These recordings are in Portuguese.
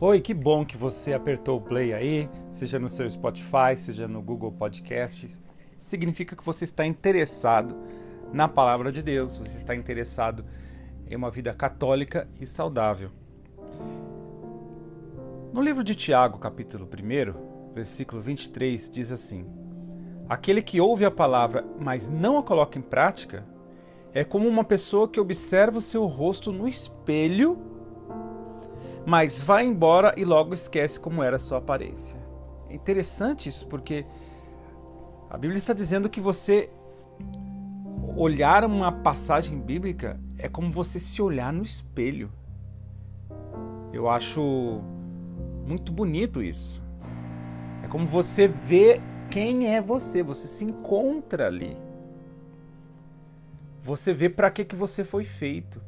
Oi, que bom que você apertou o play aí, seja no seu Spotify, seja no Google Podcasts. Significa que você está interessado na palavra de Deus, você está interessado em uma vida católica e saudável. No livro de Tiago, capítulo 1, versículo 23, diz assim: Aquele que ouve a palavra, mas não a coloca em prática, é como uma pessoa que observa o seu rosto no espelho mas vai embora e logo esquece como era a sua aparência. É interessante isso porque a Bíblia está dizendo que você olhar uma passagem bíblica é como você se olhar no espelho. Eu acho muito bonito isso. É como você vê quem é você, você se encontra ali. Você vê para que que você foi feito.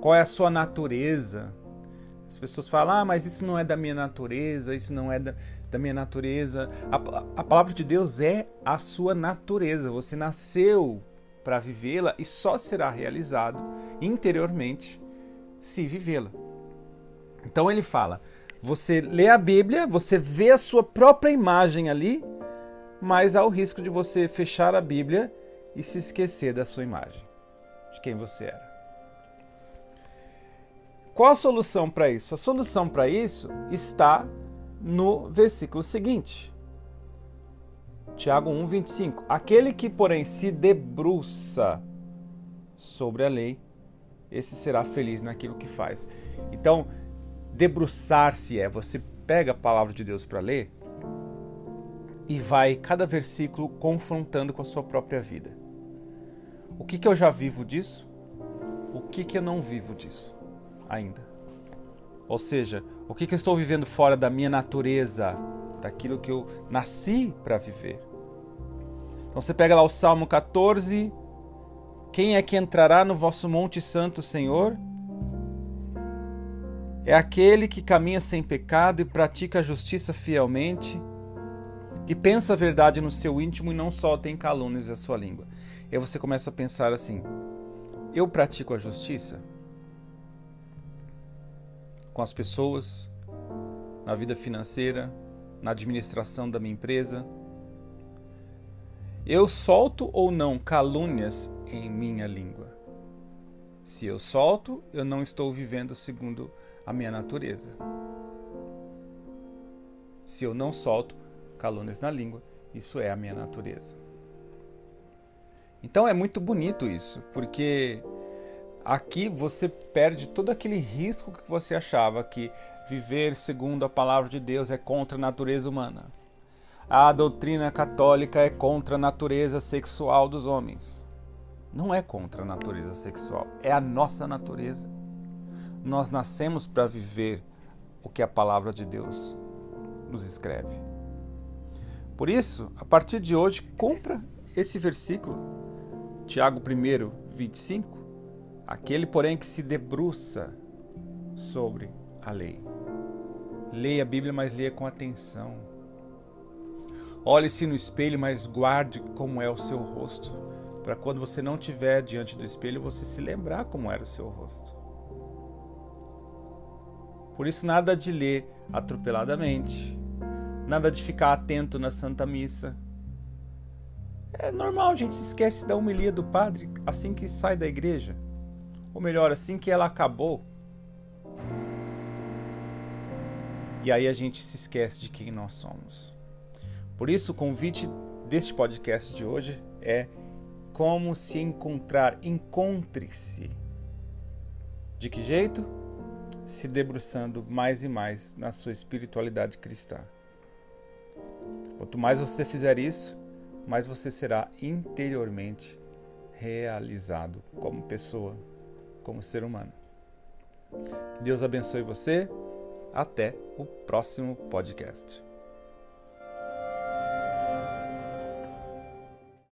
Qual é a sua natureza? As pessoas falam, ah, mas isso não é da minha natureza, isso não é da, da minha natureza. A, a palavra de Deus é a sua natureza. Você nasceu para vivê-la e só será realizado interiormente se vivê-la. Então ele fala: você lê a Bíblia, você vê a sua própria imagem ali, mas há o risco de você fechar a Bíblia e se esquecer da sua imagem, de quem você era. Qual a solução para isso? A solução para isso está no versículo seguinte. Tiago 1, 25. Aquele que, porém, se debruça sobre a lei, esse será feliz naquilo que faz. Então, debruçar-se é você pega a palavra de Deus para ler e vai cada versículo confrontando com a sua própria vida. O que, que eu já vivo disso? O que, que eu não vivo disso? Ainda. Ou seja, o que, que eu estou vivendo fora da minha natureza, daquilo que eu nasci para viver. Então você pega lá o Salmo 14. Quem é que entrará no vosso Monte Santo, Senhor? É aquele que caminha sem pecado e pratica a justiça fielmente, que pensa a verdade no seu íntimo e não só tem calúnias na sua língua. E aí você começa a pensar assim: eu pratico a justiça? Com as pessoas, na vida financeira, na administração da minha empresa? Eu solto ou não calúnias em minha língua? Se eu solto, eu não estou vivendo segundo a minha natureza. Se eu não solto calúnias na língua, isso é a minha natureza. Então é muito bonito isso, porque Aqui você perde todo aquele risco que você achava que viver segundo a palavra de Deus é contra a natureza humana. A doutrina católica é contra a natureza sexual dos homens. Não é contra a natureza sexual, é a nossa natureza. Nós nascemos para viver o que a palavra de Deus nos escreve. Por isso, a partir de hoje, compra esse versículo, Tiago 1, 25, Aquele, porém, que se debruça sobre a lei. Leia a Bíblia, mas leia com atenção. Olhe-se no espelho, mas guarde como é o seu rosto, para quando você não estiver diante do espelho, você se lembrar como era o seu rosto. Por isso, nada de ler atropeladamente, nada de ficar atento na Santa Missa. É normal, a gente se esquece da homilia do padre assim que sai da igreja ou melhor, assim que ela acabou. E aí a gente se esquece de quem nós somos. Por isso, o convite deste podcast de hoje é como se encontrar. Encontre-se. De que jeito? Se debruçando mais e mais na sua espiritualidade cristã. Quanto mais você fizer isso, mais você será interiormente realizado como pessoa como ser humano. Deus abençoe você. Até o próximo podcast.